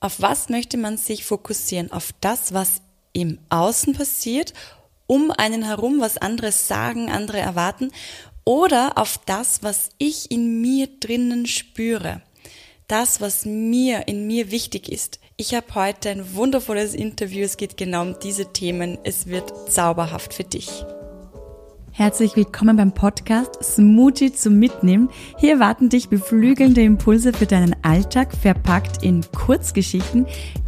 Auf was möchte man sich fokussieren? Auf das, was im Außen passiert, um einen herum, was andere sagen, andere erwarten, oder auf das, was ich in mir drinnen spüre. Das, was mir, in mir wichtig ist. Ich habe heute ein wundervolles Interview. Es geht genau um diese Themen. Es wird zauberhaft für dich. Herzlich willkommen beim Podcast Smoothie zum Mitnehmen. Hier erwarten dich beflügelnde Impulse für deinen Alltag, verpackt in Kurzgeschichten,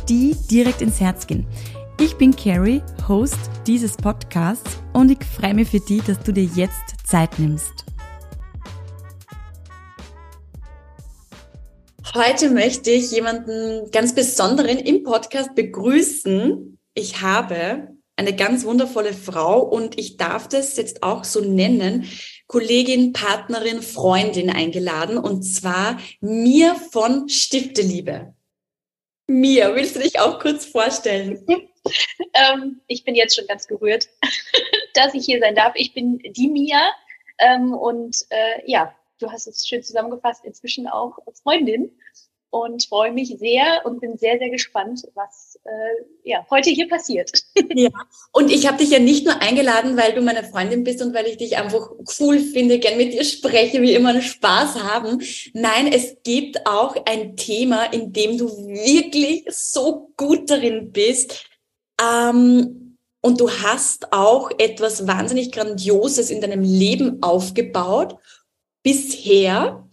die direkt ins Herz gehen. Ich bin Carrie, Host dieses Podcasts und ich freue mich für dich, dass du dir jetzt Zeit nimmst. Heute möchte ich jemanden ganz Besonderen im Podcast begrüßen. Ich habe eine ganz wundervolle Frau und ich darf das jetzt auch so nennen, Kollegin, Partnerin, Freundin eingeladen und zwar mir von Stifteliebe. Mir, willst du dich auch kurz vorstellen? ähm, ich bin jetzt schon ganz gerührt, dass ich hier sein darf. Ich bin die Mia ähm, und äh, ja, du hast es schön zusammengefasst, inzwischen auch Freundin und freue mich sehr und bin sehr, sehr gespannt, was äh, ja, heute hier passiert. Ja, und ich habe dich ja nicht nur eingeladen, weil du meine Freundin bist und weil ich dich einfach cool finde, gern mit dir spreche, wie immer Spaß haben. Nein, es gibt auch ein Thema, in dem du wirklich so gut darin bist. Ähm, und du hast auch etwas wahnsinnig Grandioses in deinem Leben aufgebaut bisher.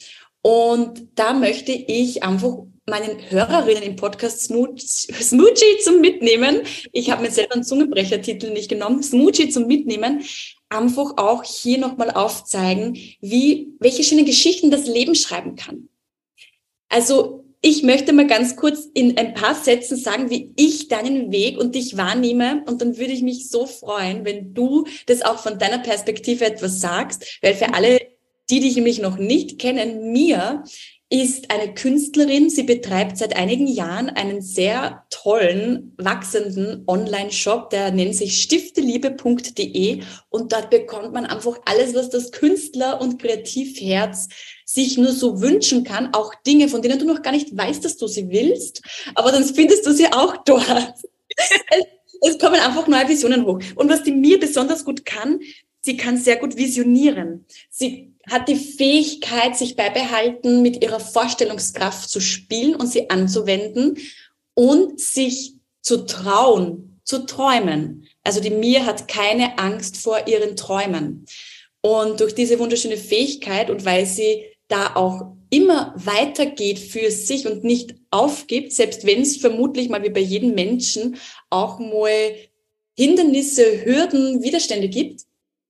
Und da möchte ich einfach meinen Hörerinnen im Podcast Smoochie zum Mitnehmen. Ich habe mir selber einen Zungenbrechertitel nicht genommen. Smoochie zum Mitnehmen. Einfach auch hier nochmal aufzeigen, wie, welche schönen Geschichten das Leben schreiben kann. Also, ich möchte mal ganz kurz in ein paar Sätzen sagen, wie ich deinen Weg und dich wahrnehme. Und dann würde ich mich so freuen, wenn du das auch von deiner Perspektive etwas sagst, weil für alle, die dich nämlich noch nicht kennen, mir ist eine Künstlerin. Sie betreibt seit einigen Jahren einen sehr tollen, wachsenden Online-Shop, der nennt sich stifteliebe.de und dort bekommt man einfach alles, was das Künstler- und Kreativherz sich nur so wünschen kann, auch Dinge, von denen du noch gar nicht weißt, dass du sie willst, aber dann findest du sie auch dort. es, es kommen einfach neue Visionen hoch. Und was die mir besonders gut kann, sie kann sehr gut visionieren. Sie hat die Fähigkeit, sich beibehalten, mit ihrer Vorstellungskraft zu spielen und sie anzuwenden und sich zu trauen, zu träumen. Also die Mir hat keine Angst vor ihren Träumen. Und durch diese wunderschöne Fähigkeit und weil sie da auch immer weitergeht für sich und nicht aufgibt, selbst wenn es vermutlich mal wie bei jedem Menschen auch mal Hindernisse, Hürden, Widerstände gibt,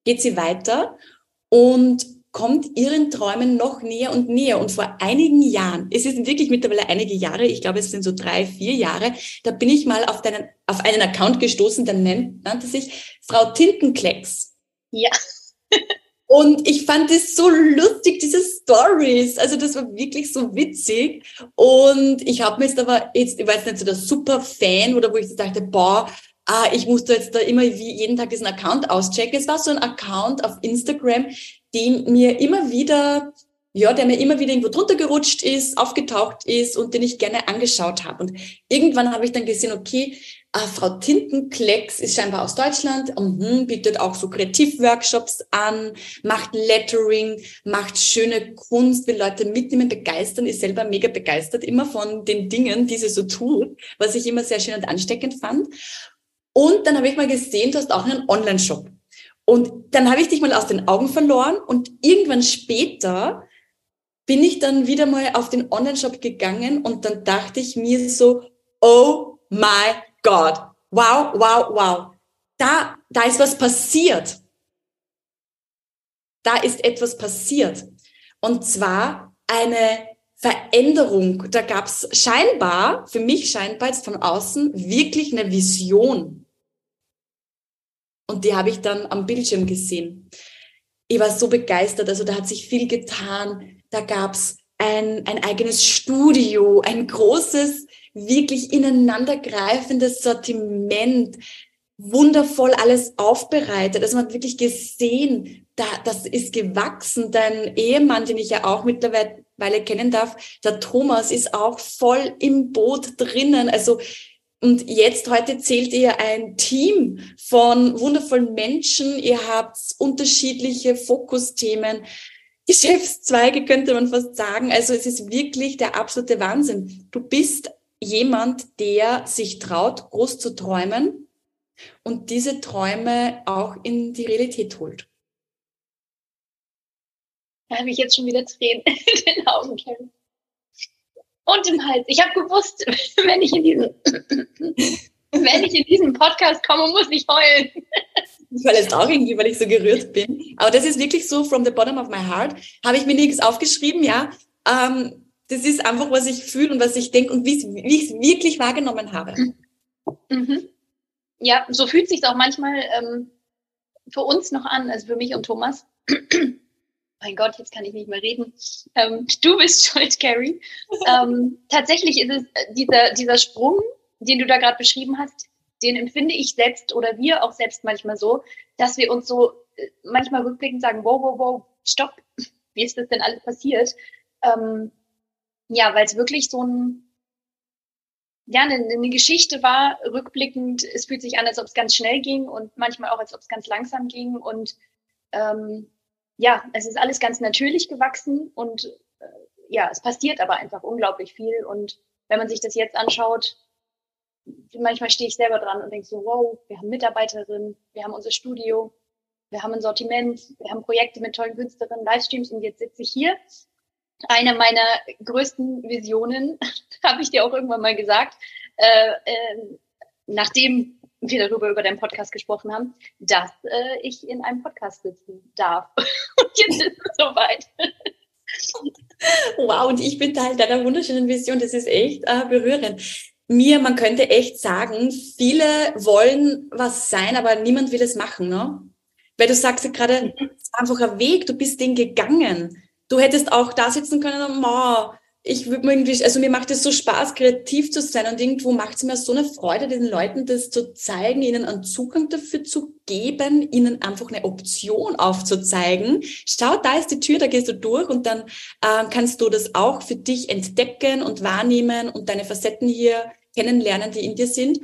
geht sie weiter und kommt ihren Träumen noch näher und näher. Und vor einigen Jahren, es sind wirklich mittlerweile einige Jahre, ich glaube, es sind so drei, vier Jahre, da bin ich mal auf, deinen, auf einen Account gestoßen, der nennt, nannte sich Frau Tintenklecks. Ja. Und ich fand es so lustig, diese Stories. Also das war wirklich so witzig. Und ich habe mir jetzt aber jetzt, ich weiß nicht, so der super Fan oder wo ich dachte, boah, ah, ich musste jetzt da immer wie jeden Tag diesen Account auschecken. Es war so ein Account auf Instagram, den mir immer wieder, ja, der mir immer wieder irgendwo drunter gerutscht ist, aufgetaucht ist und den ich gerne angeschaut habe. Und irgendwann habe ich dann gesehen, okay, äh, Frau Tintenklecks ist scheinbar aus Deutschland, mhm, bietet auch so Kreativworkshops an, macht Lettering, macht schöne Kunst, will Leute mitnehmen, begeistern, ist selber mega begeistert immer von den Dingen, die sie so tut, was ich immer sehr schön und ansteckend fand. Und dann habe ich mal gesehen, du hast auch einen Online-Shop. Und dann habe ich dich mal aus den Augen verloren und irgendwann später bin ich dann wieder mal auf den Online-Shop gegangen und dann dachte ich mir so, oh my God, wow, wow, wow, da, da ist was passiert. Da ist etwas passiert. Und zwar eine Veränderung. Da gab es scheinbar, für mich scheinbar jetzt von außen, wirklich eine Vision. Und die habe ich dann am Bildschirm gesehen. Ich war so begeistert. Also da hat sich viel getan. Da gab's ein, ein eigenes Studio, ein großes, wirklich ineinandergreifendes Sortiment, wundervoll alles aufbereitet. Also man hat wirklich gesehen, da, das ist gewachsen. Dein Ehemann, den ich ja auch mittlerweile kennen darf, der Thomas, ist auch voll im Boot drinnen. Also und jetzt heute zählt ihr ein Team von wundervollen Menschen. Ihr habt unterschiedliche Fokusthemen. Geschäftszweige könnte man fast sagen. Also es ist wirklich der absolute Wahnsinn. Du bist jemand, der sich traut, groß zu träumen und diese Träume auch in die Realität holt. Da habe ich jetzt schon wieder Tränen in den Augen. Kevin. Und im Hals. Ich habe gewusst, wenn ich in diesen, wenn ich in diesen Podcast komme, muss ich heulen. Ich war jetzt auch irgendwie, weil ich so gerührt bin. Aber das ist wirklich so, from the bottom of my heart, habe ich mir nichts aufgeschrieben, ja. Ähm, das ist einfach, was ich fühle und was ich denke und wie ich es wirklich wahrgenommen habe. Mhm. Ja, so fühlt sich auch manchmal ähm, für uns noch an, also für mich und Thomas. Mein Gott, jetzt kann ich nicht mehr reden. Ähm, du bist schuld, Carrie. ähm, tatsächlich ist es äh, dieser, dieser Sprung, den du da gerade beschrieben hast, den empfinde ich selbst oder wir auch selbst manchmal so, dass wir uns so äh, manchmal rückblickend sagen, wow, wow, wow, stopp, wie ist das denn alles passiert? Ähm, ja, weil es wirklich so ein, ja, eine, eine Geschichte war, rückblickend, es fühlt sich an, als ob es ganz schnell ging und manchmal auch, als ob es ganz langsam ging und ähm, ja, es ist alles ganz natürlich gewachsen und äh, ja, es passiert aber einfach unglaublich viel und wenn man sich das jetzt anschaut, manchmal stehe ich selber dran und denke so, wow, wir haben Mitarbeiterinnen, wir haben unser Studio, wir haben ein Sortiment, wir haben Projekte mit tollen Künstlerinnen, Livestreams und jetzt sitze ich hier. Eine meiner größten Visionen, habe ich dir auch irgendwann mal gesagt, äh, äh, nachdem wir darüber über deinen Podcast gesprochen haben, dass äh, ich in einem Podcast sitzen darf. und jetzt ist es soweit. Wow, und ich bin Teil deiner wunderschönen Vision. Das ist echt äh, berührend mir, man könnte echt sagen, viele wollen was sein, aber niemand will es machen, ne? Weil du sagst ja gerade, es ist einfach ein Weg, du bist den gegangen. Du hättest auch da sitzen können und, oh, ich würde mir irgendwie, also mir macht es so Spaß, kreativ zu sein und irgendwo macht es mir so eine Freude, den Leuten das zu zeigen, ihnen einen Zugang dafür zu geben, ihnen einfach eine Option aufzuzeigen. Schau, da ist die Tür, da gehst du durch und dann äh, kannst du das auch für dich entdecken und wahrnehmen und deine Facetten hier kennenlernen, die in dir sind.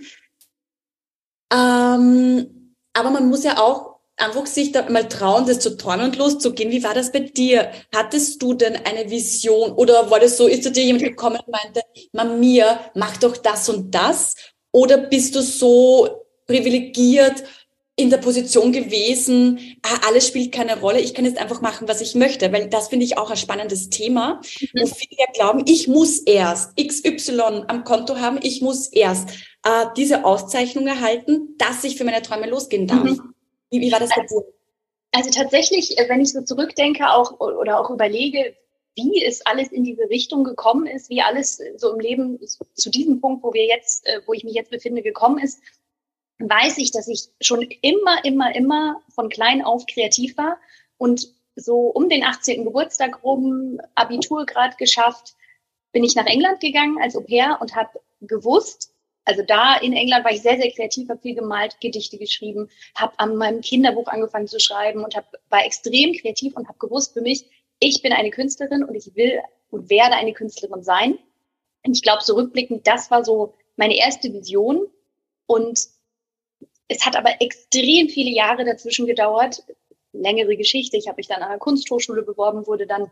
Ähm, aber man muss ja auch einfach sich da mal trauen, das zu träumen und loszugehen. Wie war das bei dir? Hattest du denn eine Vision oder war das so, ist zu dir jemand gekommen und meinte, Mamia, mach doch das und das? Oder bist du so privilegiert in der Position gewesen, ah, alles spielt keine Rolle, ich kann jetzt einfach machen, was ich möchte, weil das finde ich auch ein spannendes Thema, mhm. wo viele ja glauben, ich muss erst XY am Konto haben, ich muss erst äh, diese Auszeichnung erhalten, dass ich für meine Träume losgehen darf. Mhm. Wie, wie war das bei dir? Also tatsächlich, äh, wenn ich so zurückdenke auch oder auch überlege, wie es alles in diese Richtung gekommen ist, wie alles so im Leben zu diesem Punkt, wo wir jetzt, äh, wo ich mich jetzt befinde, gekommen ist, weiß ich, dass ich schon immer, immer, immer von klein auf kreativ war und so um den 18. Geburtstag rum, Abitur gerade geschafft, bin ich nach England gegangen als Au pair und habe gewusst, also da in England war ich sehr, sehr kreativ, habe viel gemalt, Gedichte geschrieben, habe an meinem Kinderbuch angefangen zu schreiben und hab, war extrem kreativ und habe gewusst für mich, ich bin eine Künstlerin und ich will und werde eine Künstlerin sein. Und ich glaube, so rückblickend, das war so meine erste Vision. Und es hat aber extrem viele Jahre dazwischen gedauert. Längere Geschichte. Ich habe mich dann an einer Kunsthochschule beworben, wurde dann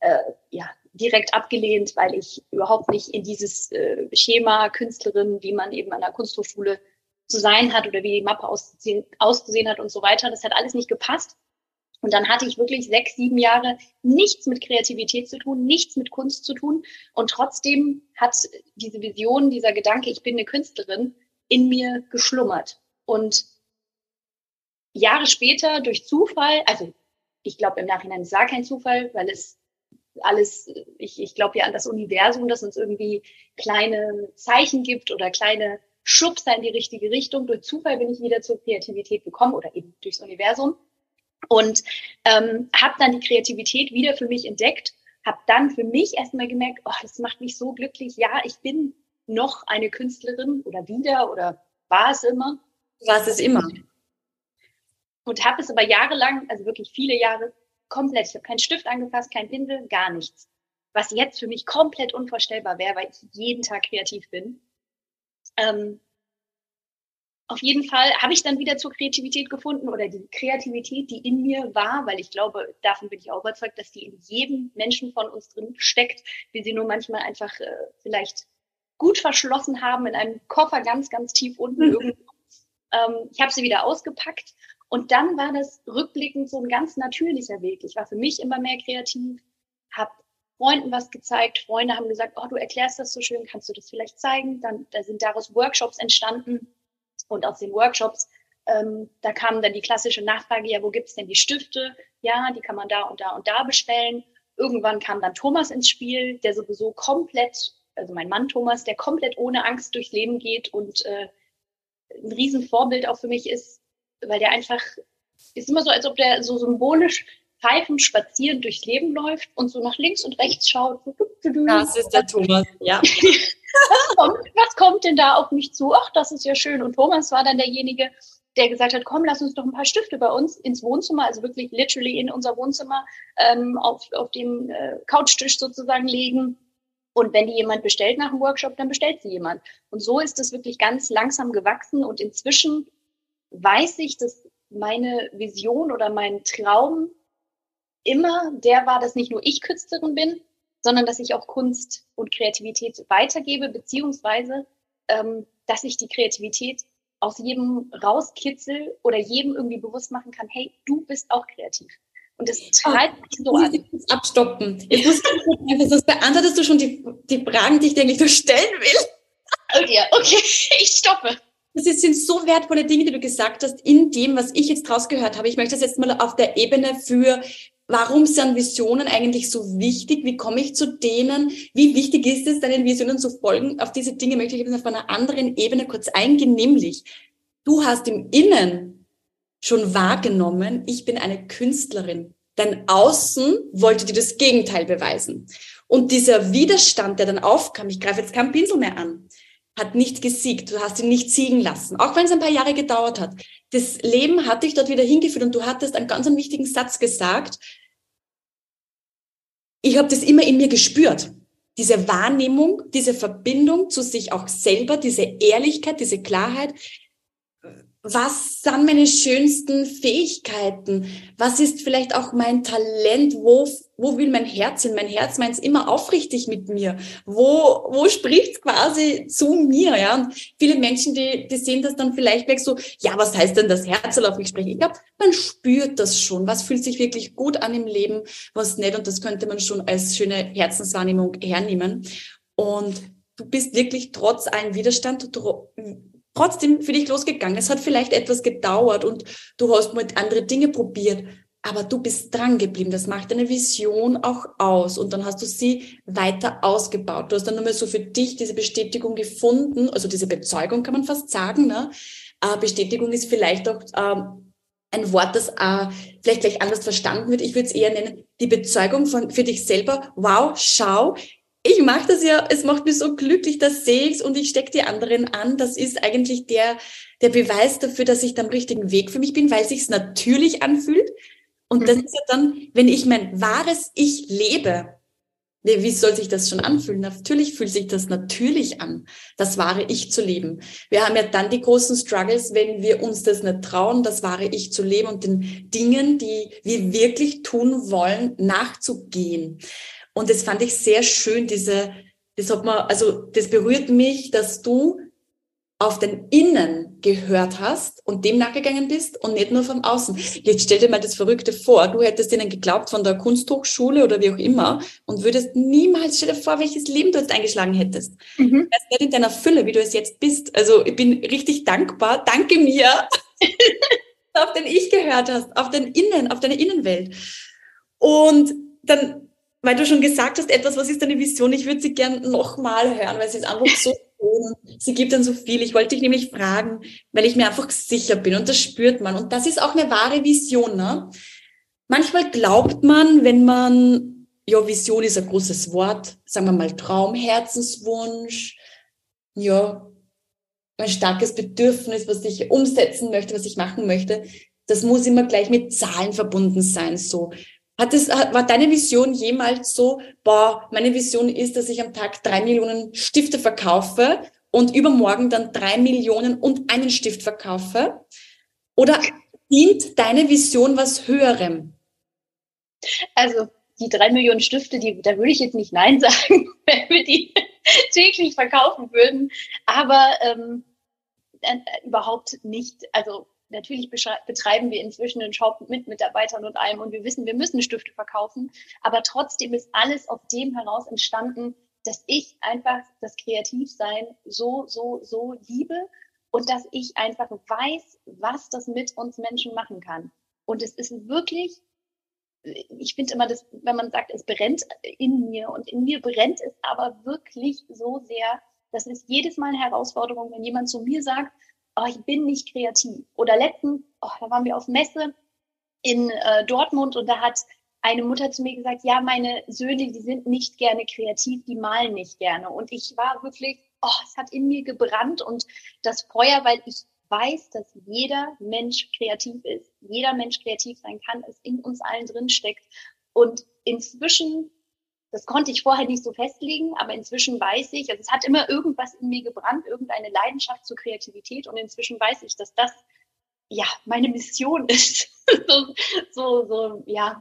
äh, ja direkt abgelehnt, weil ich überhaupt nicht in dieses äh, Schema Künstlerin, wie man eben an der Kunsthochschule zu sein hat oder wie die Mappe auszusehen, ausgesehen hat und so weiter. Das hat alles nicht gepasst. Und dann hatte ich wirklich sechs, sieben Jahre nichts mit Kreativität zu tun, nichts mit Kunst zu tun. Und trotzdem hat diese Vision, dieser Gedanke, ich bin eine Künstlerin, in mir geschlummert. Und Jahre später durch Zufall, also ich glaube im Nachhinein es gar kein Zufall, weil es alles, ich, ich glaube ja an das Universum, das uns irgendwie kleine Zeichen gibt oder kleine Schubser in die richtige Richtung. Durch Zufall bin ich wieder zur Kreativität gekommen oder eben durchs Universum und ähm, habe dann die Kreativität wieder für mich entdeckt, habe dann für mich erstmal gemerkt, oh, das macht mich so glücklich. Ja, ich bin noch eine Künstlerin oder wieder oder war es immer. War es immer. und habe es aber jahrelang, also wirklich viele Jahre, komplett, ich habe keinen Stift angefasst, kein Pinsel, gar nichts. Was jetzt für mich komplett unvorstellbar wäre, weil ich jeden Tag kreativ bin. Ähm, auf jeden Fall habe ich dann wieder zur Kreativität gefunden oder die Kreativität, die in mir war, weil ich glaube, davon bin ich auch überzeugt, dass die in jedem Menschen von uns drin steckt, wir sie nur manchmal einfach äh, vielleicht gut verschlossen haben in einem Koffer ganz, ganz tief unten irgendwo. Ähm, ich habe sie wieder ausgepackt und dann war das rückblickend so ein ganz natürlicher Weg. Ich war für mich immer mehr kreativ, habe Freunden was gezeigt. Freunde haben gesagt, oh, du erklärst das so schön, kannst du das vielleicht zeigen? Dann da sind daraus Workshops entstanden und aus den Workshops, ähm, da kam dann die klassische Nachfrage, ja, wo gibt's denn die Stifte? Ja, die kann man da und da und da bestellen. Irgendwann kam dann Thomas ins Spiel, der sowieso komplett, also mein Mann Thomas, der komplett ohne Angst durchs Leben geht und äh, ein Riesenvorbild auch für mich ist, weil der einfach, ist immer so, als ob der so symbolisch pfeifend spazierend durchs Leben läuft und so nach links und rechts schaut. Das ist der Thomas, ja. was, kommt, denn da auf mich zu? Ach, das ist ja schön. Und Thomas war dann derjenige, der gesagt hat, komm, lass uns doch ein paar Stifte bei uns ins Wohnzimmer, also wirklich literally in unser Wohnzimmer ähm, auf, auf dem äh, Couchtisch sozusagen legen. Und wenn die jemand bestellt nach dem Workshop, dann bestellt sie jemand. Und so ist es wirklich ganz langsam gewachsen. Und inzwischen weiß ich, dass meine Vision oder mein Traum immer der war, dass nicht nur ich Künstlerin bin, sondern dass ich auch Kunst und Kreativität weitergebe, beziehungsweise ähm, dass ich die Kreativität aus jedem rauskitzel oder jedem irgendwie bewusst machen kann, hey, du bist auch kreativ. Und das treibt mich so an. Ich muss abstoppen. Ich muss einfach, sonst beantwortest du schon die, die Fragen, die ich dir eigentlich nur stellen will. Oh ja, okay, ich stoppe. Das sind so wertvolle Dinge, die du gesagt hast, in dem, was ich jetzt draus gehört habe. Ich möchte das jetzt mal auf der Ebene für Warum sind Visionen eigentlich so wichtig? Wie komme ich zu denen? Wie wichtig ist es, deinen Visionen zu folgen? Auf diese Dinge möchte ich jetzt auf einer anderen Ebene kurz eingehen, nämlich du hast im Innen schon wahrgenommen, ich bin eine Künstlerin. Dein Außen wollte dir das Gegenteil beweisen. Und dieser Widerstand, der dann aufkam, ich greife jetzt keinen Pinsel mehr an, hat nicht gesiegt. Du hast ihn nicht siegen lassen, auch wenn es ein paar Jahre gedauert hat. Das Leben hat dich dort wieder hingeführt und du hattest einen ganz einen wichtigen Satz gesagt, ich habe das immer in mir gespürt. Diese Wahrnehmung, diese Verbindung zu sich auch selber, diese Ehrlichkeit, diese Klarheit. Was sind meine schönsten Fähigkeiten? Was ist vielleicht auch mein Talent? Wo wo will mein Herz hin? Mein Herz meint es immer aufrichtig mit mir. Wo, wo spricht quasi zu mir? Ja, und viele Menschen, die, die sehen das dann vielleicht gleich so, ja, was heißt denn das Herz soll auf mich sprechen? Ich glaube, man spürt das schon. Was fühlt sich wirklich gut an im Leben, was nicht? Und das könnte man schon als schöne Herzenswahrnehmung hernehmen. Und du bist wirklich trotz allem Widerstand, trotzdem für dich losgegangen. Es hat vielleicht etwas gedauert und du hast mit andere Dinge probiert aber du bist dran geblieben. Das macht deine Vision auch aus. Und dann hast du sie weiter ausgebaut. Du hast dann mehr so für dich diese Bestätigung gefunden, also diese Bezeugung kann man fast sagen. Ne? Äh, Bestätigung ist vielleicht auch ähm, ein Wort, das äh, vielleicht gleich anders verstanden wird. Ich würde es eher nennen, die Bezeugung von, für dich selber. Wow, schau, ich mache das ja, es macht mich so glücklich, das sehe ich's und ich stecke die anderen an. Das ist eigentlich der, der Beweis dafür, dass ich am richtigen Weg für mich bin, weil sich's natürlich anfühlt. Und das mhm. ist ja dann, wenn ich mein wahres Ich lebe, wie soll sich das schon anfühlen? Natürlich fühlt sich das natürlich an, das wahre Ich zu leben. Wir haben ja dann die großen Struggles, wenn wir uns das nicht trauen, das wahre Ich zu leben und den Dingen, die wir wirklich tun wollen, nachzugehen. Und das fand ich sehr schön, diese, das hat man, also das berührt mich, dass du auf den Innen gehört hast und dem nachgegangen bist und nicht nur vom Außen. Jetzt stell dir mal das Verrückte vor, du hättest ihnen geglaubt von der Kunsthochschule oder wie auch immer und würdest niemals, stell dir vor, welches Leben du jetzt eingeschlagen hättest. Mhm. Das nicht in deiner Fülle, wie du es jetzt bist. Also ich bin richtig dankbar. Danke mir, auf den Ich gehört hast, auf den Innen, auf deine Innenwelt. Und dann weil du schon gesagt hast, etwas, was ist deine Vision? Ich würde sie gern nochmal hören, weil sie ist einfach so Sie gibt dann so viel. Ich wollte dich nämlich fragen, weil ich mir einfach sicher bin und das spürt man. Und das ist auch eine wahre Vision. Ne? Manchmal glaubt man, wenn man, ja, Vision ist ein großes Wort, sagen wir mal Traum, Herzenswunsch, ja, ein starkes Bedürfnis, was ich umsetzen möchte, was ich machen möchte, das muss immer gleich mit Zahlen verbunden sein, so. Hat es, war deine Vision jemals so, boah, meine Vision ist, dass ich am Tag drei Millionen Stifte verkaufe und übermorgen dann drei Millionen und einen Stift verkaufe? Oder dient deine Vision was Höherem? Also die drei Millionen Stifte, die, da würde ich jetzt nicht Nein sagen, wenn wir die täglich verkaufen würden. Aber ähm, äh, überhaupt nicht. Also natürlich betreiben wir inzwischen einen Shop mit Mitarbeitern und allem und wir wissen, wir müssen Stifte verkaufen. Aber trotzdem ist alles aus dem heraus entstanden, dass ich einfach das Kreativsein so, so, so liebe und dass ich einfach weiß, was das mit uns Menschen machen kann. Und es ist wirklich, ich finde immer, dass, wenn man sagt, es brennt in mir und in mir brennt es aber wirklich so sehr, das ist jedes Mal eine Herausforderung, wenn jemand zu mir sagt, oh, ich bin nicht kreativ. Oder letztens, oh, da waren wir auf Messe in äh, Dortmund und da hat eine Mutter zu mir gesagt, ja, meine Söhne, die sind nicht gerne kreativ, die malen nicht gerne. Und ich war wirklich, oh, es hat in mir gebrannt und das Feuer, weil ich weiß, dass jeder Mensch kreativ ist, jeder Mensch kreativ sein kann, es in uns allen drin steckt. Und inzwischen, das konnte ich vorher nicht so festlegen, aber inzwischen weiß ich, also es hat immer irgendwas in mir gebrannt, irgendeine Leidenschaft zur Kreativität und inzwischen weiß ich, dass das ja meine Mission ist. so, so, ja,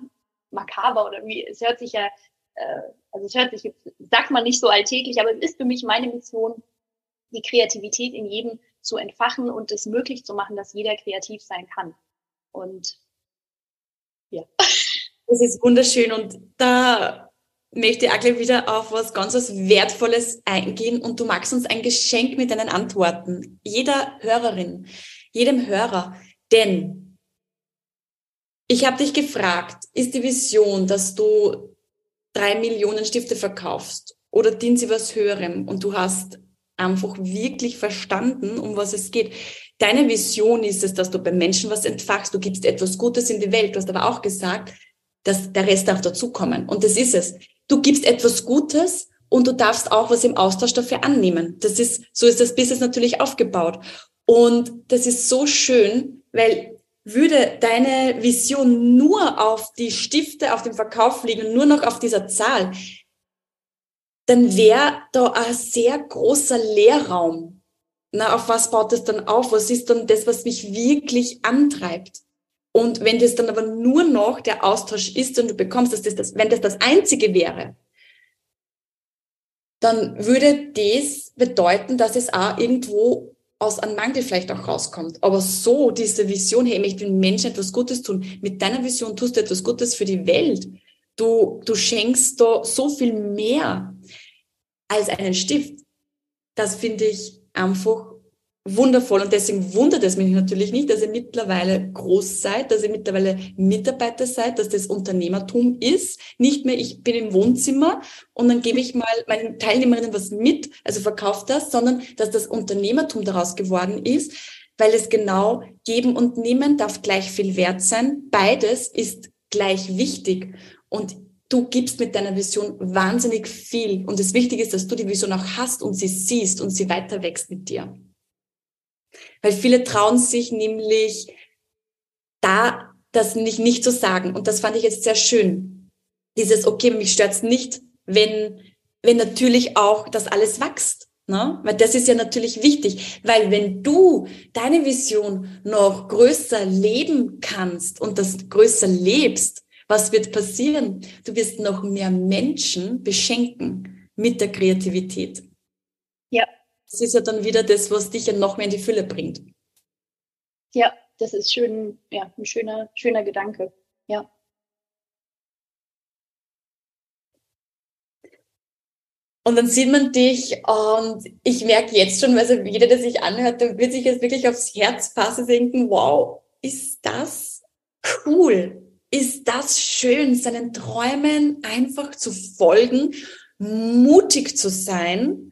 makaber oder wie, es hört sich ja, äh, also es hört sich, sagt man nicht so alltäglich, aber es ist für mich meine Mission, die Kreativität in jedem zu entfachen und es möglich zu machen, dass jeder kreativ sein kann. Und ja. Das ist wunderschön und da möchte ich auch gleich wieder auf was ganz was Wertvolles eingehen und du magst uns ein Geschenk mit deinen Antworten. Jeder Hörerin, jedem Hörer, denn ich habe dich gefragt, ist die Vision, dass du drei Millionen Stifte verkaufst oder dient sie was Höherem und du hast einfach wirklich verstanden, um was es geht. Deine Vision ist es, dass du beim Menschen was entfachst, du gibst etwas Gutes in die Welt. Du hast aber auch gesagt, dass der Rest darf dazukommen. Und das ist es. Du gibst etwas Gutes und du darfst auch was im Austausch dafür annehmen. Das ist, so ist das Business natürlich aufgebaut. Und das ist so schön, weil würde deine Vision nur auf die Stifte, auf dem Verkauf liegen, nur noch auf dieser Zahl, dann wäre da ein sehr großer Leerraum. Na, auf was baut das dann auf? Was ist dann das, was mich wirklich antreibt? Und wenn das dann aber nur noch der Austausch ist und du bekommst, dass das, das wenn das das einzige wäre, dann würde das bedeuten, dass es auch irgendwo aus einem Mangel vielleicht auch rauskommt. Aber so diese Vision, hey, ich möchte den Menschen etwas Gutes tun. Mit deiner Vision tust du etwas Gutes für die Welt. Du, du schenkst da so viel mehr als einen Stift. Das finde ich einfach wundervoll und deswegen wundert es mich natürlich nicht, dass ihr mittlerweile groß seid, dass ihr mittlerweile Mitarbeiter seid, dass das Unternehmertum ist. Nicht mehr, ich bin im Wohnzimmer und dann gebe ich mal meinen Teilnehmerinnen was mit, also verkauft das, sondern dass das Unternehmertum daraus geworden ist, weil es genau geben und nehmen darf gleich viel wert sein. Beides ist gleich wichtig und du gibst mit deiner Vision wahnsinnig viel und das Wichtige ist, dass du die Vision auch hast und sie siehst und sie weiter wächst mit dir. Weil viele trauen sich nämlich da das nicht, nicht zu sagen. Und das fand ich jetzt sehr schön. Dieses, okay, mich stört's nicht, wenn, wenn natürlich auch das alles wächst. Ne? Weil das ist ja natürlich wichtig, weil wenn du deine Vision noch größer leben kannst und das größer lebst, was wird passieren? Du wirst noch mehr Menschen beschenken mit der Kreativität. Das ist ja dann wieder das, was dich ja noch mehr in die Fülle bringt. Ja, das ist schön, ja, ein schöner, schöner Gedanke. Ja. Und dann sieht man dich und ich merke jetzt schon, also jeder, der sich anhört, der wird sich jetzt wirklich aufs Herz fassen und denken, wow, ist das cool? Ist das schön, seinen Träumen einfach zu folgen, mutig zu sein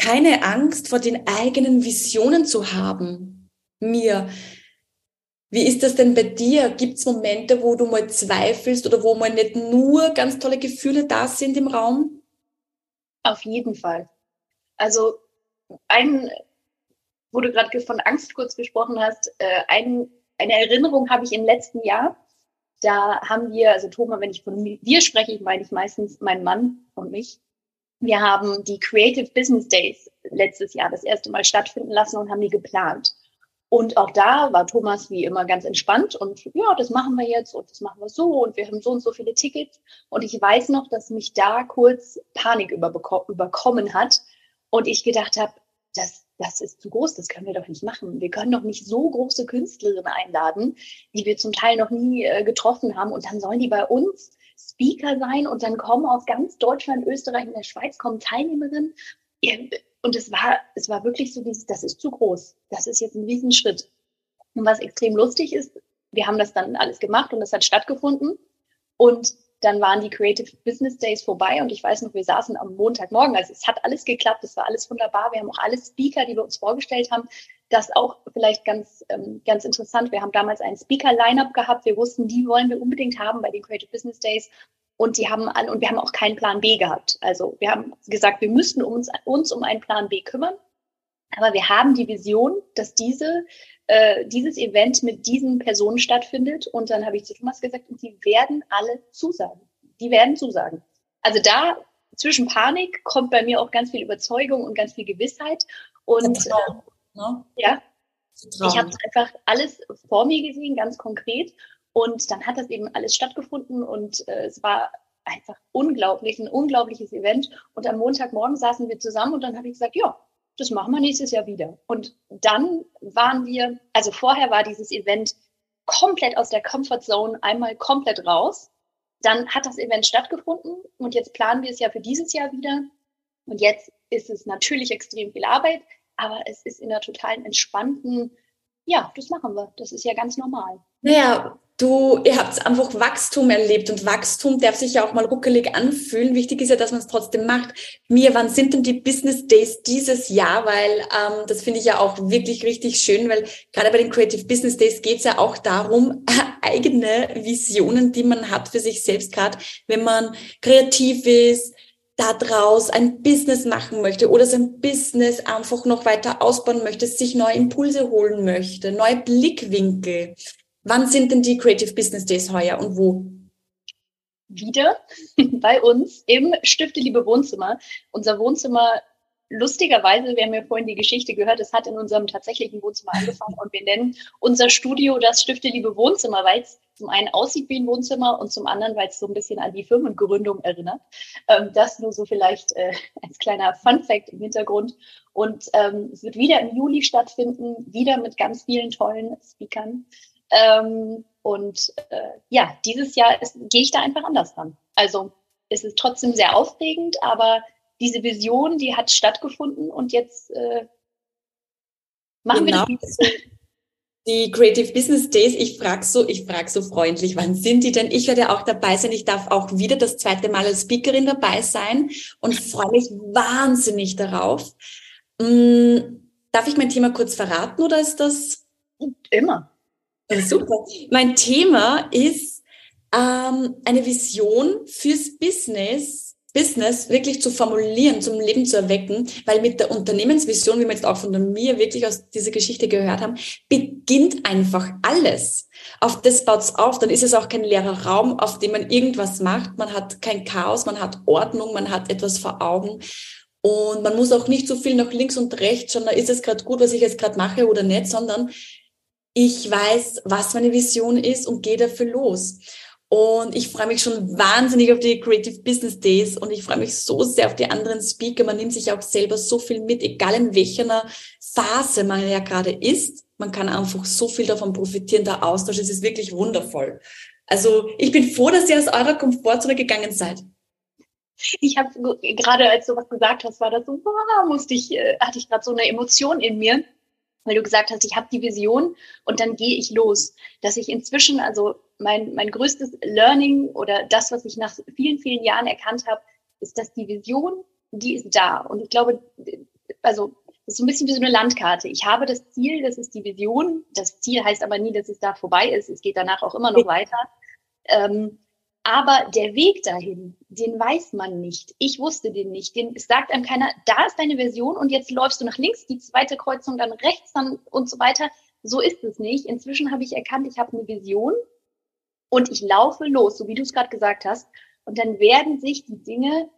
keine Angst vor den eigenen Visionen zu haben. Mir. Wie ist das denn bei dir? Gibt es Momente, wo du mal zweifelst oder wo mal nicht nur ganz tolle Gefühle da sind im Raum? Auf jeden Fall. Also ein, wo du gerade von Angst kurz gesprochen hast, äh, ein eine Erinnerung habe ich im letzten Jahr. Da haben wir, also Thomas, wenn ich von wir spreche, meine ich meistens meinen Mann und mich. Wir haben die Creative Business Days letztes Jahr das erste Mal stattfinden lassen und haben die geplant. Und auch da war Thomas wie immer ganz entspannt und ja, das machen wir jetzt und das machen wir so und wir haben so und so viele Tickets. Und ich weiß noch, dass mich da kurz Panik überkommen hat und ich gedacht habe, das, das ist zu groß, das können wir doch nicht machen. Wir können doch nicht so große Künstlerinnen einladen, die wir zum Teil noch nie äh, getroffen haben und dann sollen die bei uns Speaker sein und dann kommen aus ganz Deutschland, Österreich und der Schweiz kommen Teilnehmerinnen und es war, es war wirklich so dieses, das ist zu groß. Das ist jetzt ein Riesenschritt. Und was extrem lustig ist, wir haben das dann alles gemacht und das hat stattgefunden. Und dann waren die Creative Business Days vorbei und ich weiß noch, wir saßen am Montagmorgen. Also es hat alles geklappt, es war alles wunderbar. Wir haben auch alle Speaker, die wir uns vorgestellt haben. Das auch vielleicht ganz, ähm, ganz interessant. Wir haben damals ein Speaker-Line-Up gehabt. Wir wussten, die wollen wir unbedingt haben bei den Creative Business Days. Und die haben alle, und wir haben auch keinen Plan B gehabt. Also wir haben gesagt, wir müssten uns, uns um einen Plan B kümmern. Aber wir haben die Vision, dass diese, äh, dieses Event mit diesen Personen stattfindet. Und dann habe ich zu Thomas gesagt, und die werden alle zusagen. Die werden zusagen. Also da zwischen Panik kommt bei mir auch ganz viel Überzeugung und ganz viel Gewissheit. Und äh, ne? ja, ich habe einfach alles vor mir gesehen, ganz konkret. Und dann hat das eben alles stattgefunden und äh, es war einfach unglaublich, ein unglaubliches Event. Und am Montagmorgen saßen wir zusammen und dann habe ich gesagt, ja, das machen wir nächstes Jahr wieder. Und dann waren wir, also vorher war dieses Event komplett aus der Comfortzone einmal komplett raus. Dann hat das Event stattgefunden und jetzt planen wir es ja für dieses Jahr wieder. Und jetzt ist es natürlich extrem viel Arbeit, aber es ist in einer totalen entspannten, ja, das machen wir. Das ist ja ganz normal. Naja, du, ihr habt einfach Wachstum erlebt und Wachstum darf sich ja auch mal ruckelig anfühlen. Wichtig ist ja, dass man es trotzdem macht. Mir, wann sind denn die Business Days dieses Jahr? Weil ähm, das finde ich ja auch wirklich richtig schön, weil gerade bei den Creative Business Days geht es ja auch darum, eigene Visionen, die man hat für sich selbst, gerade wenn man kreativ ist, daraus ein Business machen möchte oder sein Business einfach noch weiter ausbauen möchte, sich neue Impulse holen möchte, neue Blickwinkel. Wann sind denn die Creative Business Days heuer und wo? Wieder bei uns im Stifte Liebe Wohnzimmer. Unser Wohnzimmer, lustigerweise, wir haben ja vorhin die Geschichte gehört, es hat in unserem tatsächlichen Wohnzimmer angefangen und wir nennen unser Studio das Stifte Liebe Wohnzimmer, weil es zum einen aussieht wie ein Wohnzimmer und zum anderen, weil es so ein bisschen an die Firmengründung erinnert. Ähm, das nur so vielleicht äh, als kleiner Fun Fact im Hintergrund. Und ähm, es wird wieder im Juli stattfinden, wieder mit ganz vielen tollen Speakern. Ähm, und äh, ja, dieses Jahr gehe ich da einfach anders ran. Also es ist trotzdem sehr aufregend, aber diese Vision, die hat stattgefunden und jetzt äh, machen genau. wir das. Die Creative Business Days, ich frage so, ich frage so freundlich, wann sind die denn? Ich werde auch dabei sein. Ich darf auch wieder das zweite Mal als Speakerin dabei sein und freue mich wahnsinnig darauf. Hm, darf ich mein Thema kurz verraten oder ist das? Immer. Super. Mein Thema ist ähm, eine Vision fürs Business, Business wirklich zu formulieren, zum Leben zu erwecken, weil mit der Unternehmensvision, wie wir jetzt auch von mir wirklich aus dieser Geschichte gehört haben, beginnt einfach alles. Auf das baut's auf, dann ist es auch kein leerer Raum, auf dem man irgendwas macht. Man hat kein Chaos, man hat Ordnung, man hat etwas vor Augen. Und man muss auch nicht so viel nach links und rechts schauen, ist es gerade gut, was ich jetzt gerade mache oder nicht, sondern ich weiß, was meine Vision ist und gehe dafür los. Und ich freue mich schon wahnsinnig auf die Creative Business Days und ich freue mich so sehr auf die anderen Speaker. Man nimmt sich auch selber so viel mit, egal in welcher Phase man ja gerade ist. Man kann einfach so viel davon profitieren, der Austausch. Es ist wirklich wundervoll. Also ich bin froh, dass ihr aus eurer Komfortzone gegangen seid. Ich habe gerade, als du was gesagt hast, war das so, wow, musste ich, äh, hatte ich gerade so eine Emotion in mir weil du gesagt hast, ich habe die Vision und dann gehe ich los. Dass ich inzwischen, also mein, mein größtes Learning oder das, was ich nach vielen, vielen Jahren erkannt habe, ist, dass die Vision, die ist da. Und ich glaube, also das ist so ein bisschen wie so eine Landkarte. Ich habe das Ziel, das ist die Vision. Das Ziel heißt aber nie, dass es da vorbei ist. Es geht danach auch immer noch weiter. Ähm, aber der Weg dahin, den weiß man nicht. Ich wusste den nicht. Den sagt einem keiner, da ist deine Version und jetzt läufst du nach links, die zweite Kreuzung dann rechts dann und so weiter. so ist es nicht. Inzwischen habe ich erkannt, ich habe eine Vision und ich laufe los, so wie du es gerade gesagt hast. Und dann werden sich die Dinge,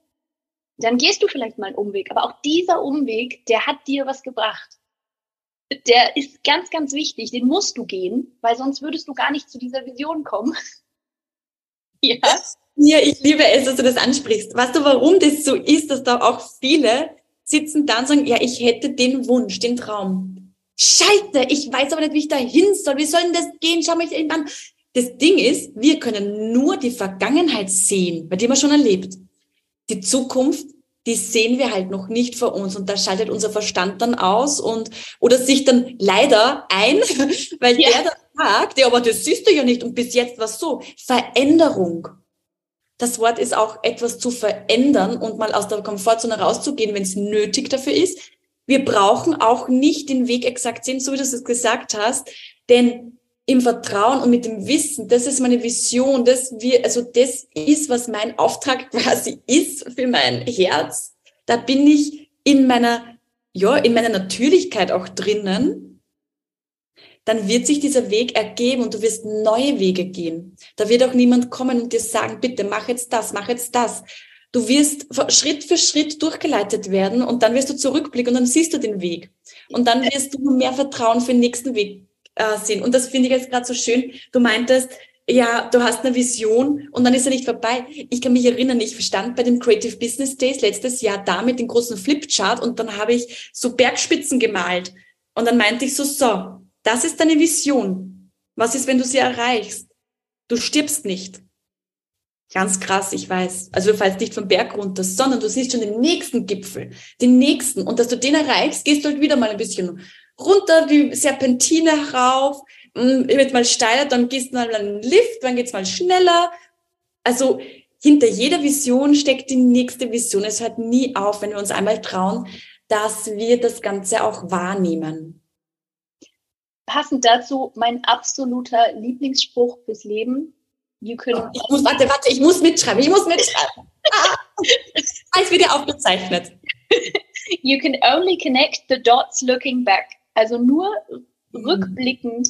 dann gehst du vielleicht mal einen Umweg, aber auch dieser Umweg, der hat dir was gebracht. Der ist ganz, ganz wichtig, den musst du gehen, weil sonst würdest du gar nicht zu dieser Vision kommen. Ja. Ja, ich liebe es, dass du das ansprichst. Weißt du, warum das so ist, dass da auch viele sitzen da und sagen, ja, ich hätte den Wunsch, den Traum. Scheiße, ich weiß aber nicht, wie ich da hin soll. Wie soll denn das gehen? Schau mich an. Das Ding ist, wir können nur die Vergangenheit sehen, bei dem wir schon erlebt. Die Zukunft, die sehen wir halt noch nicht vor uns und da schaltet unser Verstand dann aus und oder sich dann leider ein, weil ja. der dann sagt, ja, aber das siehst du ja nicht und bis jetzt war so. Veränderung das Wort ist auch etwas zu verändern und mal aus der Komfortzone rauszugehen, wenn es nötig dafür ist. Wir brauchen auch nicht den Weg exakt sehen, so wie du es gesagt hast, denn im Vertrauen und mit dem Wissen, das ist meine Vision, das wir, also das ist, was mein Auftrag quasi ist für mein Herz. Da bin ich in meiner, ja, in meiner Natürlichkeit auch drinnen dann wird sich dieser Weg ergeben und du wirst neue Wege gehen. Da wird auch niemand kommen und dir sagen, bitte mach jetzt das, mach jetzt das. Du wirst Schritt für Schritt durchgeleitet werden und dann wirst du zurückblicken und dann siehst du den Weg. Und dann wirst du mehr Vertrauen für den nächsten Weg äh, sehen. Und das finde ich jetzt gerade so schön. Du meintest, ja, du hast eine Vision und dann ist er nicht vorbei. Ich kann mich erinnern, ich stand bei den Creative Business Days letztes Jahr da mit dem großen Flipchart und dann habe ich so Bergspitzen gemalt. Und dann meinte ich so, so, das ist deine Vision. Was ist, wenn du sie erreichst? Du stirbst nicht. Ganz krass, ich weiß. Also du fällst nicht vom Berg runter, sondern du siehst schon den nächsten Gipfel, den nächsten. Und dass du den erreichst, gehst du halt wieder mal ein bisschen runter, die Serpentine rauf, mm, wird mal steiler, dann gehst du mal einen Lift, dann geht's mal schneller. Also hinter jeder Vision steckt die nächste Vision. Es hört nie auf, wenn wir uns einmal trauen, dass wir das Ganze auch wahrnehmen passend dazu mein absoluter Lieblingsspruch fürs Leben. You can oh, ich muss, warte, warte, ich muss mitschreiben, ich muss mitschreiben. ah, alles wieder aufgezeichnet. You can only connect the dots looking back. Also nur mhm. rückblickend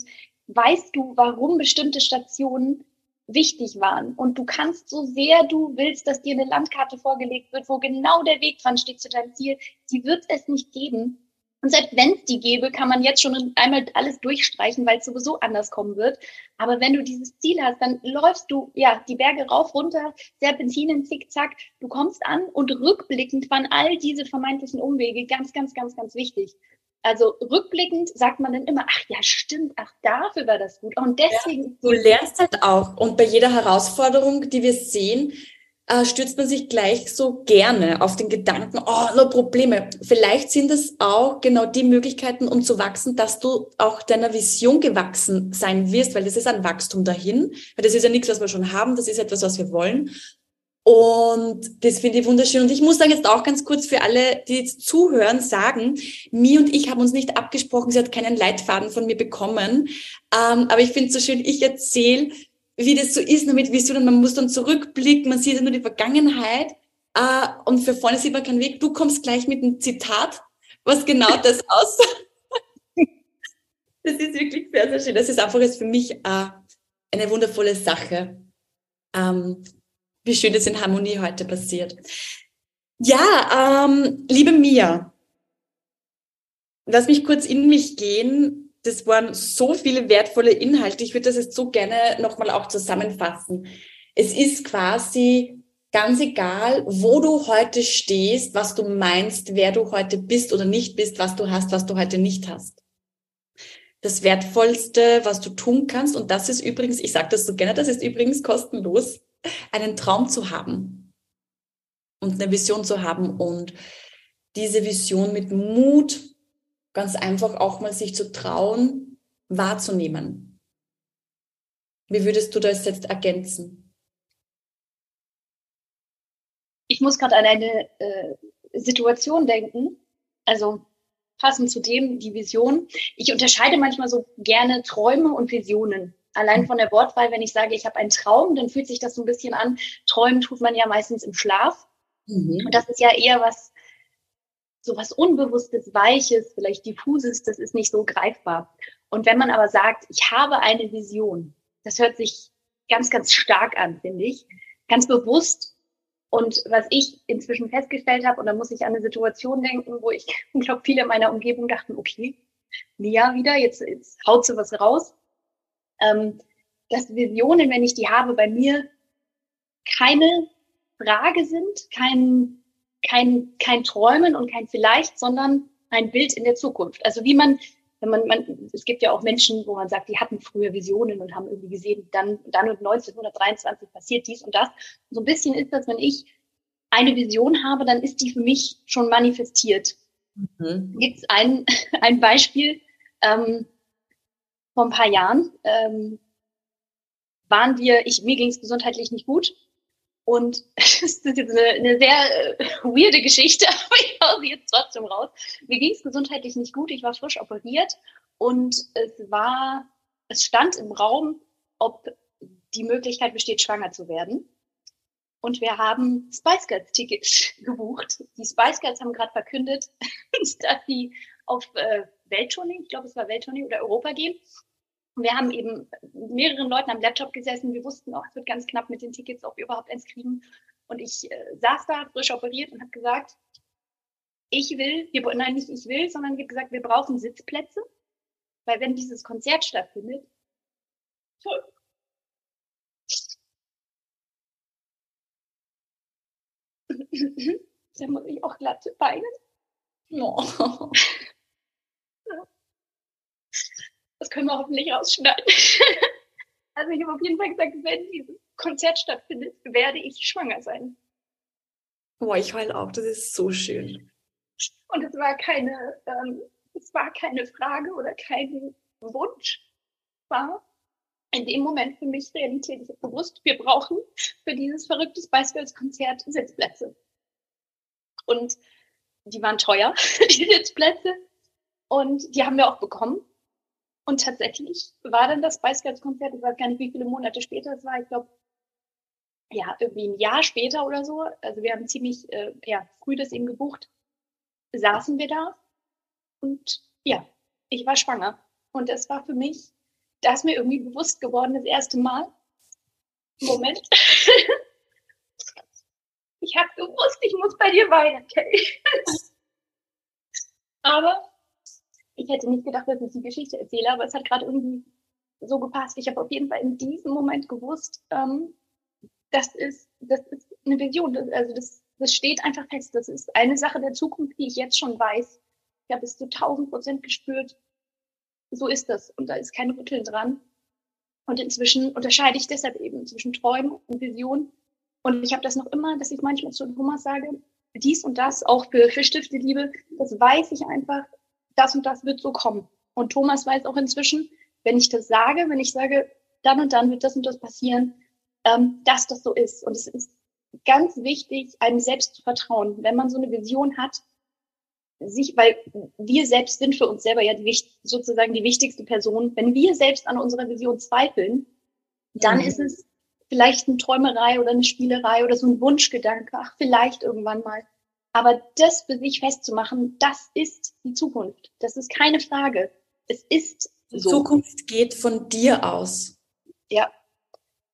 weißt du, warum bestimmte Stationen wichtig waren. Und du kannst so sehr du willst, dass dir eine Landkarte vorgelegt wird, wo genau der Weg dran steht zu deinem Ziel, die wird es nicht geben, und selbst wenn es die gäbe, kann man jetzt schon einmal alles durchstreichen, weil es sowieso anders kommen wird. Aber wenn du dieses Ziel hast, dann läufst du ja die Berge rauf, runter, Serpentinen, zickzack. Du kommst an und rückblickend waren all diese vermeintlichen Umwege ganz, ganz, ganz, ganz wichtig. Also rückblickend sagt man dann immer, ach ja, stimmt, ach dafür war das gut. Und deswegen. Ja, du lernst halt auch. Und bei jeder Herausforderung, die wir sehen, äh, stürzt man sich gleich so gerne auf den Gedanken, oh, no Probleme. Vielleicht sind es auch genau die Möglichkeiten, um zu wachsen, dass du auch deiner Vision gewachsen sein wirst, weil das ist ein Wachstum dahin, weil das ist ja nichts, was wir schon haben, das ist etwas, was wir wollen. Und das finde ich wunderschön. Und ich muss dann jetzt auch ganz kurz für alle, die jetzt zuhören, sagen, Mi und ich haben uns nicht abgesprochen, sie hat keinen Leitfaden von mir bekommen. Ähm, aber ich finde es so schön, ich erzähle, wie das so ist nur mit Visionen. Man muss dann zurückblicken, man sieht ja nur die Vergangenheit äh, und für vorne sieht man keinen Weg. Du kommst gleich mit einem Zitat, was genau das aussagt. das ist wirklich sehr, sehr schön. Das ist einfach jetzt für mich äh, eine wundervolle Sache. Ähm, wie schön das in Harmonie heute passiert. Ja, ähm, liebe Mia, lass mich kurz in mich gehen das waren so viele wertvolle Inhalte. Ich würde das jetzt so gerne nochmal auch zusammenfassen. Es ist quasi ganz egal, wo du heute stehst, was du meinst, wer du heute bist oder nicht bist, was du hast, was du heute nicht hast. Das Wertvollste, was du tun kannst, und das ist übrigens, ich sage das so gerne, das ist übrigens kostenlos, einen Traum zu haben und eine Vision zu haben und diese Vision mit Mut ganz einfach auch mal sich zu trauen, wahrzunehmen. Wie würdest du das jetzt ergänzen? Ich muss gerade an eine äh, Situation denken, also passend zu dem die Vision. Ich unterscheide manchmal so gerne Träume und Visionen. Allein von der Wortwahl, wenn ich sage, ich habe einen Traum, dann fühlt sich das so ein bisschen an. Träumen tut man ja meistens im Schlaf. Mhm. Und das ist ja eher was so was Unbewusstes, Weiches, vielleicht Diffuses, das ist nicht so greifbar. Und wenn man aber sagt, ich habe eine Vision, das hört sich ganz, ganz stark an, finde ich, ganz bewusst. Und was ich inzwischen festgestellt habe, und da muss ich an eine Situation denken, wo ich, ich glaube, viele in meiner Umgebung dachten, okay, Nia wieder, jetzt, jetzt haut sie was raus. Ähm, dass Visionen, wenn ich die habe, bei mir keine Frage sind, kein, kein, kein Träumen und kein Vielleicht, sondern ein Bild in der Zukunft. Also wie man, wenn man, man, es gibt ja auch Menschen, wo man sagt, die hatten früher Visionen und haben irgendwie gesehen, dann, dann und 1923 passiert dies und das. So ein bisschen ist das, wenn ich eine Vision habe, dann ist die für mich schon manifestiert. Mhm. Gibt es ein, ein Beispiel ähm, vor ein paar Jahren? Ähm, waren wir, ich, mir ging es gesundheitlich nicht gut und das ist jetzt eine, eine sehr äh, weirde Geschichte, aber ich hau sie jetzt trotzdem raus. Mir ging es gesundheitlich nicht gut. Ich war frisch operiert und es war, es stand im Raum, ob die Möglichkeit besteht, schwanger zu werden. Und wir haben Spice Girls Tickets gebucht. Die Spice Girls haben gerade verkündet, dass sie auf äh, Welttournee, ich glaube es war Welttournee oder Europa gehen. Wir haben eben mehreren Leuten am Laptop gesessen. Wir wussten auch, es wird ganz knapp mit den Tickets, ob wir überhaupt eins kriegen. Und ich äh, saß da, frisch operiert und habe gesagt, ich will, wir, nein, nicht ich will, sondern ich habe gesagt, wir brauchen Sitzplätze, weil wenn dieses Konzert stattfindet, da muss ich auch glatt weinen. Oh. Das können wir hoffentlich rausschneiden. also ich habe auf jeden Fall gesagt, wenn dieses Konzert stattfindet, werde ich schwanger sein. Boah, ich heule auch, das ist so schön. Und es war keine, ähm, es war keine Frage oder kein Wunsch. Es war in dem Moment für mich Realität. Ich habe gewusst, wir brauchen für dieses verrückte Spice Girls Konzert Sitzplätze. Und die waren teuer, die Sitzplätze. Und die haben wir auch bekommen. Und tatsächlich war dann das Spice Girls Konzert, ich weiß gar nicht, wie viele Monate später es war, ich glaube, ja, irgendwie ein Jahr später oder so, also wir haben ziemlich äh, ja, früh das eben gebucht, saßen wir da und ja, ich war schwanger. Und das war für mich, da ist mir irgendwie bewusst geworden, das erste Mal. Moment. ich habe gewusst, ich muss bei dir weinen, Kay. Aber ich hätte nicht gedacht, dass ich die Geschichte erzähle, aber es hat gerade irgendwie so gepasst. Ich habe auf jeden Fall in diesem Moment gewusst, ähm, das ist, das ist eine Vision. Das, also das, das steht einfach fest. Das ist eine Sache der Zukunft, die ich jetzt schon weiß. Ich habe es zu 1000 Prozent gespürt. So ist das. Und da ist kein Rütteln dran. Und inzwischen unterscheide ich deshalb eben zwischen Träumen und Vision. Und ich habe das noch immer, dass ich manchmal zu Thomas sage, dies und das, auch für, für Stifte Liebe, das weiß ich einfach, das und das wird so kommen. Und Thomas weiß auch inzwischen, wenn ich das sage, wenn ich sage, dann und dann wird das und das passieren, ähm, dass das so ist. Und es ist ganz wichtig, einem selbst zu vertrauen. Wenn man so eine Vision hat, sich, weil wir selbst sind für uns selber ja die, sozusagen die wichtigste Person. Wenn wir selbst an unserer Vision zweifeln, dann mhm. ist es vielleicht eine Träumerei oder eine Spielerei oder so ein Wunschgedanke. Ach, vielleicht irgendwann mal. Aber das für sich festzumachen, das ist die Zukunft. Das ist keine Frage. Es ist so. Die Zukunft geht von dir aus. Ja.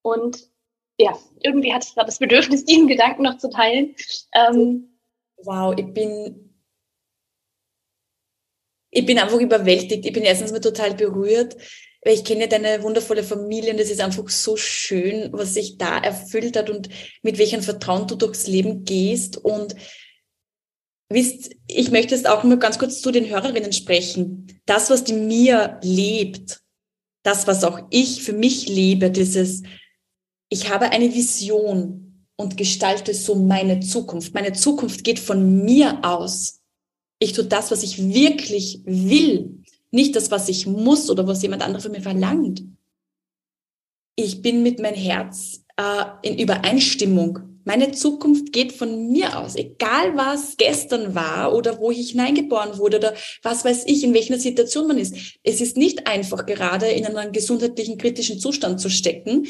Und ja, irgendwie hatte ich gerade das Bedürfnis, diesen Gedanken noch zu teilen. Ähm, wow, ich bin, ich bin einfach überwältigt. Ich bin erstens mal total berührt, weil ich kenne deine wundervolle Familie und es ist einfach so schön, was sich da erfüllt hat und mit welchem Vertrauen du durchs Leben gehst und Wisst, ich möchte jetzt auch nur ganz kurz zu den Hörerinnen sprechen. Das, was die mir lebt, das, was auch ich für mich lebe, dieses, ich habe eine Vision und gestalte so meine Zukunft. Meine Zukunft geht von mir aus. Ich tue das, was ich wirklich will, nicht das, was ich muss oder was jemand anderes von mir verlangt. Ich bin mit meinem Herz äh, in Übereinstimmung meine Zukunft geht von mir aus, egal was gestern war oder wo ich hineingeboren wurde oder was weiß ich, in welcher Situation man ist. Es ist nicht einfach, gerade in einem gesundheitlichen kritischen Zustand zu stecken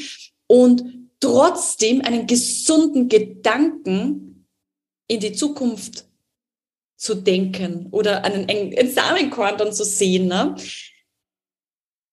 und trotzdem einen gesunden Gedanken in die Zukunft zu denken oder einen, einen Samenkorn dann zu sehen. Ne?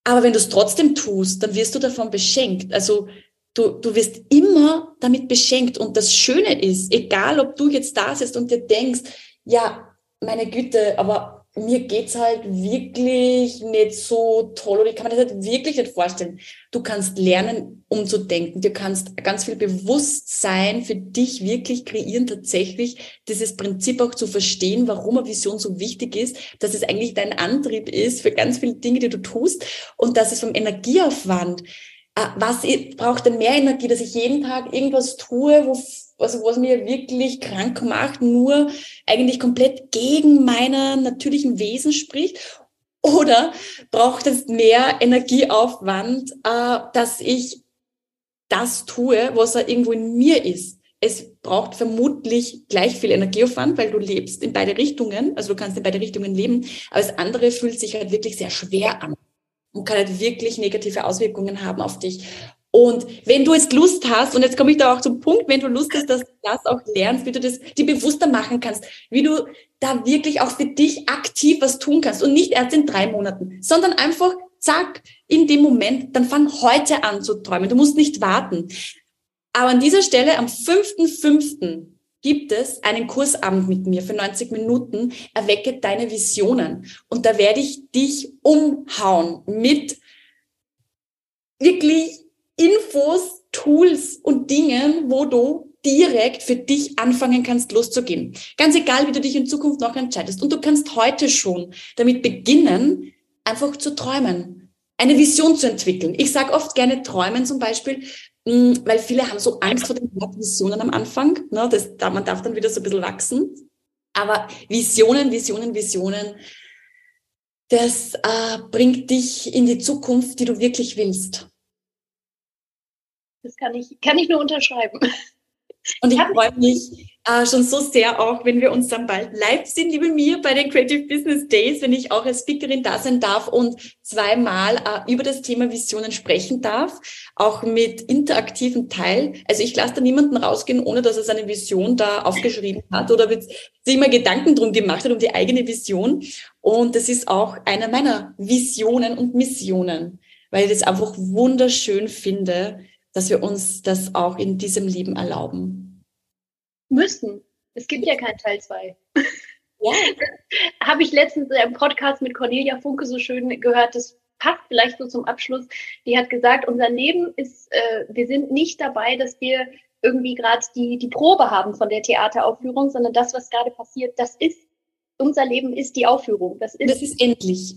Aber wenn du es trotzdem tust, dann wirst du davon beschenkt. Also du, du wirst immer damit beschenkt. Und das Schöne ist, egal ob du jetzt da sitzt und dir denkst, ja, meine Güte, aber mir geht's halt wirklich nicht so toll oder ich kann mir das halt wirklich nicht vorstellen. Du kannst lernen, umzudenken. Du kannst ganz viel Bewusstsein für dich wirklich kreieren, tatsächlich dieses Prinzip auch zu verstehen, warum eine Vision so wichtig ist, dass es eigentlich dein Antrieb ist für ganz viele Dinge, die du tust und dass es vom Energieaufwand was braucht denn mehr Energie, dass ich jeden Tag irgendwas tue, wo, also was mir wirklich krank macht, nur eigentlich komplett gegen meiner natürlichen Wesen spricht? Oder braucht es mehr Energieaufwand, äh, dass ich das tue, was er irgendwo in mir ist? Es braucht vermutlich gleich viel Energieaufwand, weil du lebst in beide Richtungen, also du kannst in beide Richtungen leben, aber das andere fühlt sich halt wirklich sehr schwer an und kann halt wirklich negative Auswirkungen haben auf dich. Und wenn du jetzt Lust hast, und jetzt komme ich da auch zum Punkt, wenn du Lust hast, dass du das auch lernst, wie du das dir bewusster machen kannst, wie du da wirklich auch für dich aktiv was tun kannst und nicht erst in drei Monaten, sondern einfach zack, in dem Moment, dann fang heute an zu träumen. Du musst nicht warten. Aber an dieser Stelle am 5.5 gibt es einen Kursabend mit mir für 90 Minuten, erwecke deine Visionen. Und da werde ich dich umhauen mit wirklich Infos, Tools und Dingen, wo du direkt für dich anfangen kannst, loszugehen. Ganz egal, wie du dich in Zukunft noch entscheidest. Und du kannst heute schon damit beginnen, einfach zu träumen, eine Vision zu entwickeln. Ich sage oft gerne träumen zum Beispiel, weil viele haben so Angst vor den Visionen am Anfang. Ne? Das, man darf dann wieder so ein bisschen wachsen. Aber Visionen, Visionen, Visionen, das äh, bringt dich in die Zukunft, die du wirklich willst. Das kann ich, kann ich nur unterschreiben. Und ich freue mich äh, schon so sehr auch, wenn wir uns dann bald live sehen, liebe mir, bei den Creative Business Days, wenn ich auch als Speakerin da sein darf und zweimal äh, über das Thema Visionen sprechen darf, auch mit interaktiven Teil. Also ich lasse da niemanden rausgehen, ohne dass er seine Vision da aufgeschrieben hat oder sich mal Gedanken drum gemacht hat, um die eigene Vision. Und das ist auch einer meiner Visionen und Missionen, weil ich das einfach wunderschön finde, dass wir uns das auch in diesem Leben erlauben. Müssen. Es gibt ja keinen Teil 2. Ja. Habe ich letztens im Podcast mit Cornelia Funke so schön gehört, das passt vielleicht so zum Abschluss. Die hat gesagt, unser Leben ist, äh, wir sind nicht dabei, dass wir irgendwie gerade die, die Probe haben von der Theateraufführung, sondern das, was gerade passiert, das ist, unser Leben ist die Aufführung. Das ist, das ist endlich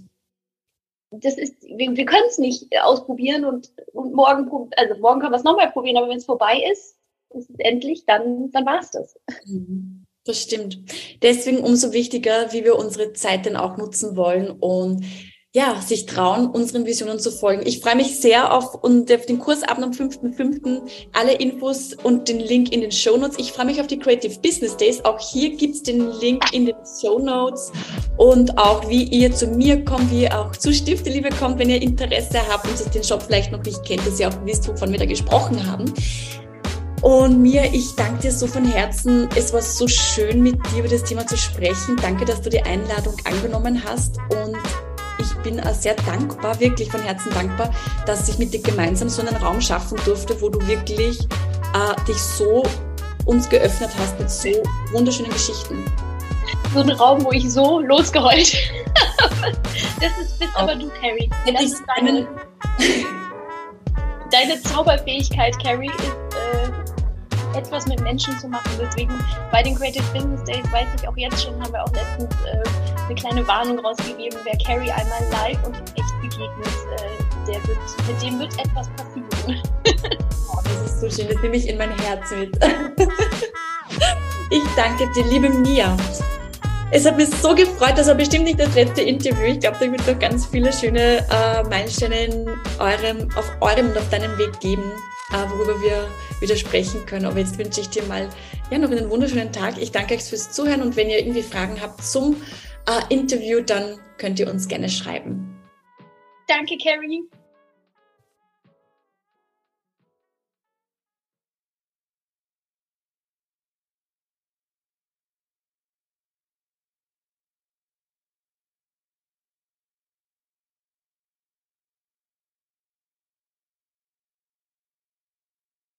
das ist, wir, wir können es nicht ausprobieren und, und morgen, also morgen können wir es nochmal probieren, aber wenn es vorbei ist, ist es endlich, dann, dann war es das. Mhm. Das stimmt. Deswegen umso wichtiger, wie wir unsere Zeit denn auch nutzen wollen und ja, sich trauen, unseren Visionen zu folgen. Ich freue mich sehr auf, und auf den Kursabend am 5.5. Alle Infos und den Link in den Show Notes. Ich freue mich auf die Creative Business Days. Auch hier gibt's den Link in den Show Notes und auch wie ihr zu mir kommt, wie ihr auch zu Stifte Liebe kommt, wenn ihr Interesse habt und den Shop vielleicht noch nicht kennt, dass ihr auch wisst, wovon wir da gesprochen haben. Und mir, ich danke dir so von Herzen. Es war so schön, mit dir über das Thema zu sprechen. Danke, dass du die Einladung angenommen hast und ich bin sehr dankbar, wirklich von Herzen dankbar, dass ich mit dir gemeinsam so einen Raum schaffen durfte, wo du wirklich äh, dich so uns geöffnet hast mit so wunderschönen Geschichten. So ein Raum, wo ich so losgeheult Das ist, bist aber du, Carrie. Das ist deine, deine Zauberfähigkeit, Carrie, ist etwas mit Menschen zu machen. Deswegen bei den Creative Business Days weiß ich auch jetzt schon, haben wir auch letztens äh, eine kleine Warnung rausgegeben, wer Carrie einmal live und in echt begegnet, äh, der wird, mit dem wird etwas passieren. oh, das ist so schön, das nehme ich in mein Herz mit. ich danke dir, liebe Mia. Es hat mich so gefreut, das war bestimmt nicht das letzte Interview. Ich glaube, da wird noch ganz viele schöne äh, Meilensteine eurem, auf eurem und auf deinem Weg geben, worüber wir wieder sprechen können. Aber jetzt wünsche ich dir mal ja, noch einen wunderschönen Tag. Ich danke euch fürs Zuhören und wenn ihr irgendwie Fragen habt zum äh, Interview, dann könnt ihr uns gerne schreiben. Danke, Carrie.